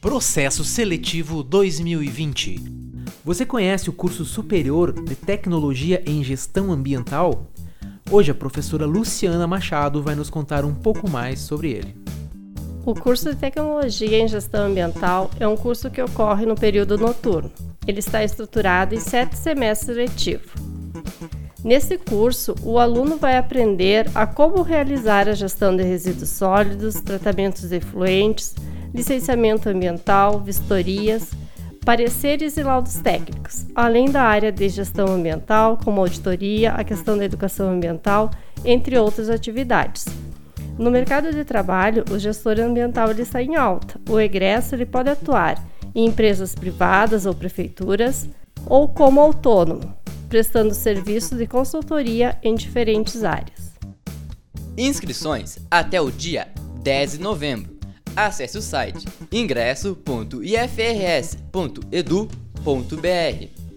Processo Seletivo 2020. Você conhece o curso superior de Tecnologia em Gestão Ambiental? Hoje a professora Luciana Machado vai nos contar um pouco mais sobre ele. O curso de Tecnologia em Gestão Ambiental é um curso que ocorre no período noturno. Ele está estruturado em sete semestres letivos. Nesse curso, o aluno vai aprender a como realizar a gestão de resíduos sólidos, tratamentos de efluentes, licenciamento ambiental, vistorias, pareceres e laudos técnicos, além da área de gestão ambiental, como auditoria, a questão da educação ambiental, entre outras atividades. No mercado de trabalho, o gestor ambiental ele está em alta. O egresso ele pode atuar em empresas privadas ou prefeituras, ou como autônomo, prestando serviços de consultoria em diferentes áreas. Inscrições até o dia 10 de novembro. Acesse o site ingresso.ifrs.edu.br.